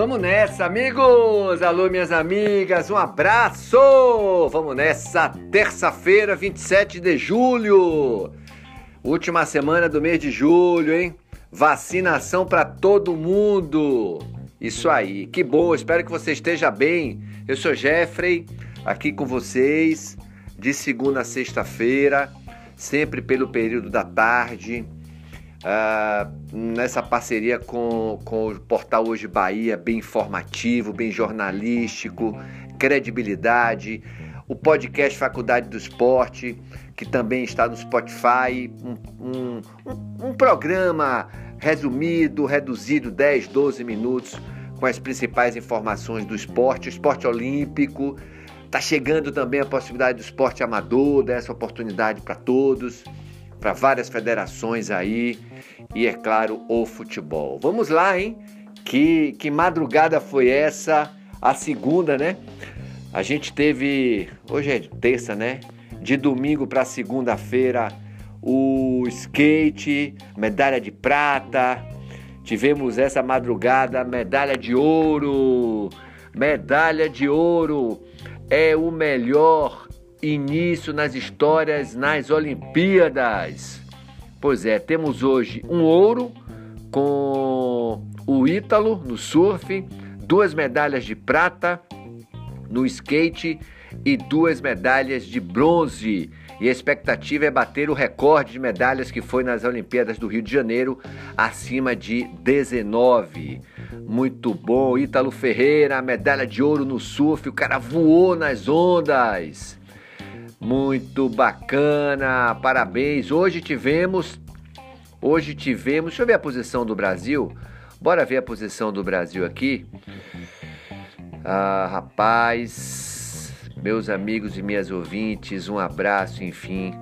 Vamos nessa, amigos! Alô, minhas amigas, um abraço! Vamos nessa, terça-feira, 27 de julho. Última semana do mês de julho, hein? Vacinação para todo mundo. Isso aí, que bom, espero que você esteja bem. Eu sou Jeffrey, aqui com vocês, de segunda a sexta-feira, sempre pelo período da tarde Uh, nessa parceria com, com o portal Hoje Bahia, bem informativo, bem jornalístico, credibilidade. O podcast Faculdade do Esporte, que também está no Spotify. Um, um, um programa resumido, reduzido, 10, 12 minutos, com as principais informações do esporte, o esporte olímpico. Está chegando também a possibilidade do esporte amador, dessa oportunidade para todos para várias federações aí e, é claro, o futebol. Vamos lá, hein? Que, que madrugada foi essa? A segunda, né? A gente teve. Hoje é terça, né? De domingo para segunda-feira, o skate, medalha de prata. Tivemos essa madrugada, medalha de ouro. Medalha de ouro é o melhor início nas histórias nas Olimpíadas. Pois é, temos hoje um ouro com o Ítalo no surf, duas medalhas de prata no skate e duas medalhas de bronze. E a expectativa é bater o recorde de medalhas que foi nas Olimpíadas do Rio de Janeiro, acima de 19. Muito bom, Ítalo Ferreira, medalha de ouro no surf, o cara voou nas ondas. Muito bacana, parabéns. Hoje tivemos, hoje tivemos, deixa eu ver a posição do Brasil. Bora ver a posição do Brasil aqui. Ah, rapaz, meus amigos e minhas ouvintes, um abraço, enfim.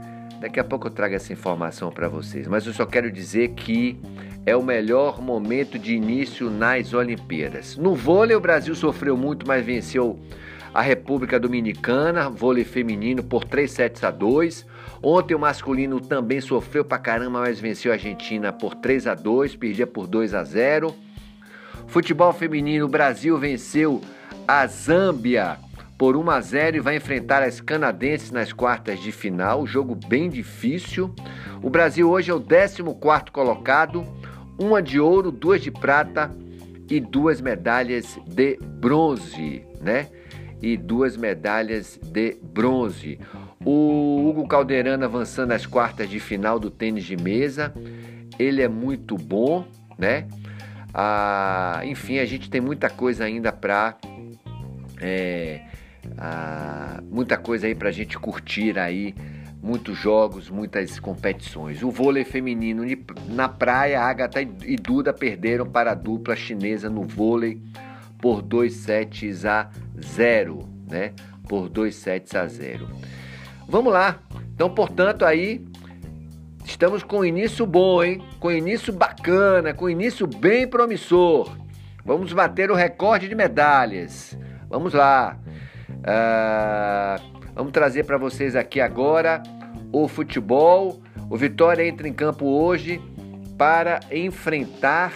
Daqui a pouco eu trago essa informação para vocês, mas eu só quero dizer que é o melhor momento de início nas Olimpíadas. No vôlei, o Brasil sofreu muito, mas venceu a República Dominicana, vôlei feminino, por 3 sets a 2. Ontem o masculino também sofreu pra caramba, mas venceu a Argentina por 3 a 2, perdia por 2 a 0. Futebol feminino, o Brasil venceu a Zâmbia por 1 a 0 e vai enfrentar as canadenses nas quartas de final, jogo bem difícil. O Brasil hoje é o 14º colocado, uma de ouro, duas de prata e duas medalhas de bronze, né? E duas medalhas de bronze. O Hugo Calderano avançando às quartas de final do tênis de mesa. Ele é muito bom, né? Ah, enfim, a gente tem muita coisa ainda para é, ah, muita coisa aí para a gente curtir aí, muitos jogos, muitas competições. O vôlei feminino na praia, Agatha e Duda perderam para a dupla chinesa no vôlei por 2 sets a 0, né? Por 2 sets a 0. Vamos lá. Então, portanto, aí estamos com início bom, hein? Com início bacana, com início bem promissor. Vamos bater o recorde de medalhas. Vamos lá. Uh, vamos trazer para vocês aqui agora o futebol. O Vitória entra em campo hoje para enfrentar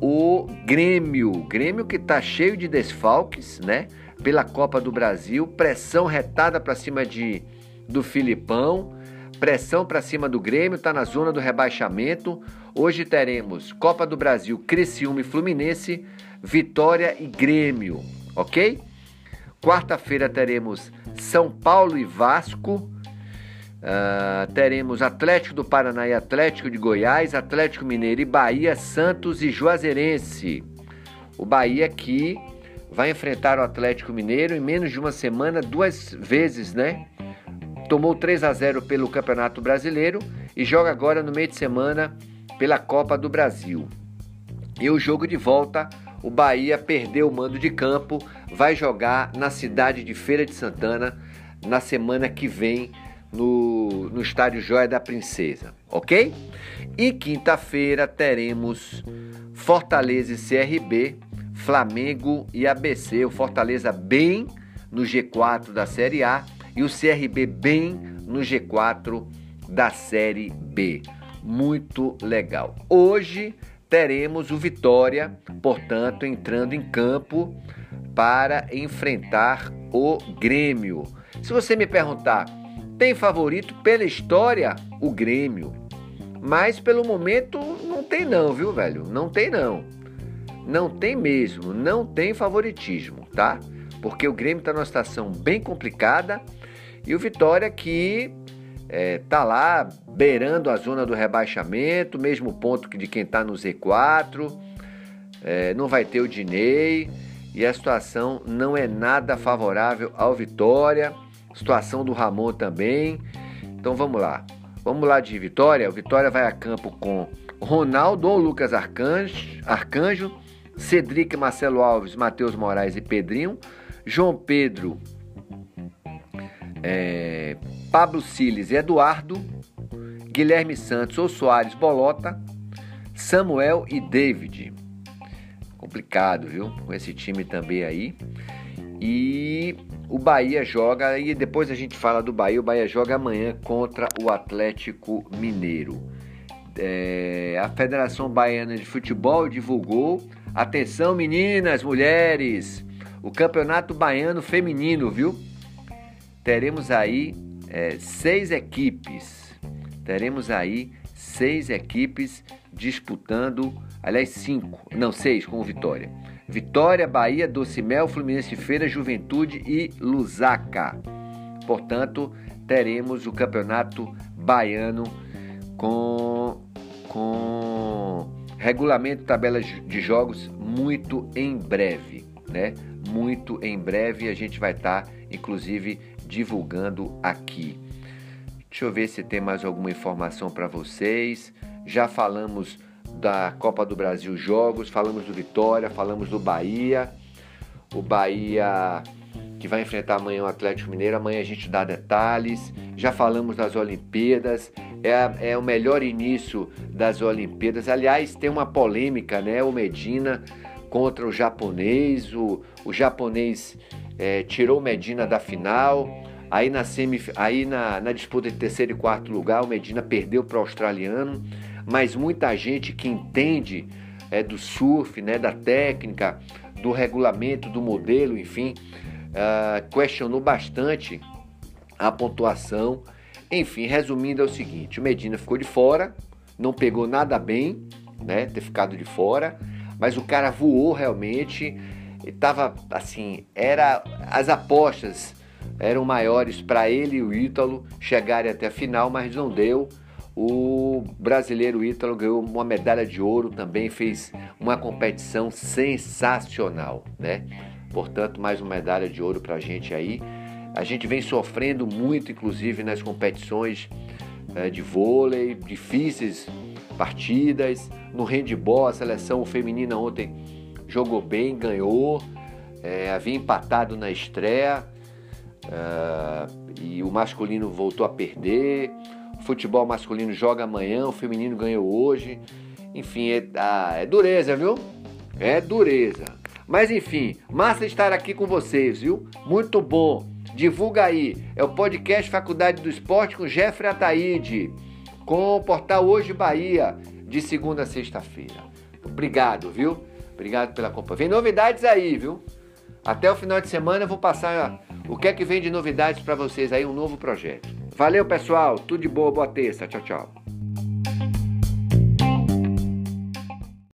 o Grêmio. Grêmio que está cheio de desfalques, né? Pela Copa do Brasil, pressão retada para cima de do Filipão, pressão para cima do Grêmio, está na zona do rebaixamento. Hoje teremos Copa do Brasil, Criciúma e Fluminense, Vitória e Grêmio, ok? Quarta-feira teremos São Paulo e Vasco, Uh, teremos Atlético do Paraná e Atlético de Goiás, Atlético Mineiro e Bahia, Santos e Juazeirense. O Bahia que vai enfrentar o Atlético Mineiro em menos de uma semana, duas vezes, né? Tomou 3 a 0 pelo Campeonato Brasileiro e joga agora no meio de semana pela Copa do Brasil. E o jogo de volta, o Bahia perdeu o mando de campo, vai jogar na cidade de Feira de Santana na semana que vem no, no estádio Joia da Princesa, ok? E quinta-feira teremos Fortaleza e CRB, Flamengo e ABC. O Fortaleza bem no G4 da Série A e o CRB bem no G4 da Série B. Muito legal. Hoje teremos o Vitória, portanto, entrando em campo para enfrentar o Grêmio. Se você me perguntar, tem favorito pela história o Grêmio, mas pelo momento não tem não, viu, velho? Não tem não. Não tem mesmo, não tem favoritismo, tá? Porque o Grêmio está numa situação bem complicada e o Vitória que é, tá lá beirando a zona do rebaixamento, mesmo ponto que de quem está no Z4, é, não vai ter o Dinei e a situação não é nada favorável ao Vitória, situação do Ramon também. Então vamos lá, vamos lá de Vitória. O Vitória vai a campo com Ronaldo ou Lucas Arcanjo, Arcanjo Cedric Marcelo Alves, Matheus Moraes e Pedrinho, João Pedro, é, Pablo Siles e Eduardo, Guilherme Santos ou Soares Bolota, Samuel e David. Complicado, viu? Com esse time também aí. E o Bahia joga, e depois a gente fala do Bahia. O Bahia joga amanhã contra o Atlético Mineiro. É, a Federação Baiana de Futebol divulgou Atenção, meninas, mulheres! O Campeonato Baiano Feminino, viu? Teremos aí é, seis equipes. Teremos aí seis equipes disputando, aliás, cinco, não, seis com Vitória. Vitória, Bahia, Docimel, Fluminense Feira, Juventude e Lusaka. Portanto, teremos o Campeonato Baiano com, com Regulamento tabela de jogos muito em breve, né? Muito em breve a gente vai estar, tá, inclusive, divulgando aqui. Deixa eu ver se tem mais alguma informação para vocês. Já falamos da Copa do Brasil Jogos, falamos do Vitória, falamos do Bahia. O Bahia que vai enfrentar amanhã o Atlético Mineiro. Amanhã a gente dá detalhes. Já falamos das Olimpíadas é, é o melhor início das Olimpíadas. Aliás, tem uma polêmica, né? O Medina contra o japonês. O, o japonês é, tirou o Medina da final. Aí, na, semif... Aí na, na disputa de terceiro e quarto lugar, o Medina perdeu para o australiano. Mas muita gente que entende é, do surf, né, da técnica, do regulamento, do modelo, enfim, uh, questionou bastante a pontuação enfim, resumindo é o seguinte: o Medina ficou de fora, não pegou nada bem, né? Ter ficado de fora, mas o cara voou realmente. Estava assim, era as apostas eram maiores para ele e o Ítalo chegarem até a final, mas não deu. O brasileiro Ítalo ganhou uma medalha de ouro, também fez uma competição sensacional, né? Portanto, mais uma medalha de ouro para a gente aí. A gente vem sofrendo muito, inclusive, nas competições é, de vôlei, difíceis partidas. No handball, a seleção feminina ontem jogou bem, ganhou, é, havia empatado na estreia é, e o masculino voltou a perder. Futebol masculino joga amanhã, o feminino ganhou hoje. Enfim, é, ah, é dureza, viu? É dureza. Mas enfim, massa estar aqui com vocês, viu? Muito bom. Divulga aí. É o podcast Faculdade do Esporte com Jeffrey Ataíde, com o portal Hoje Bahia, de segunda a sexta-feira. Obrigado, viu? Obrigado pela companhia. Vem novidades aí, viu? Até o final de semana eu vou passar o que é que vem de novidades para vocês aí, um novo projeto. Valeu, pessoal. Tudo de boa, boa terça. Tchau, tchau.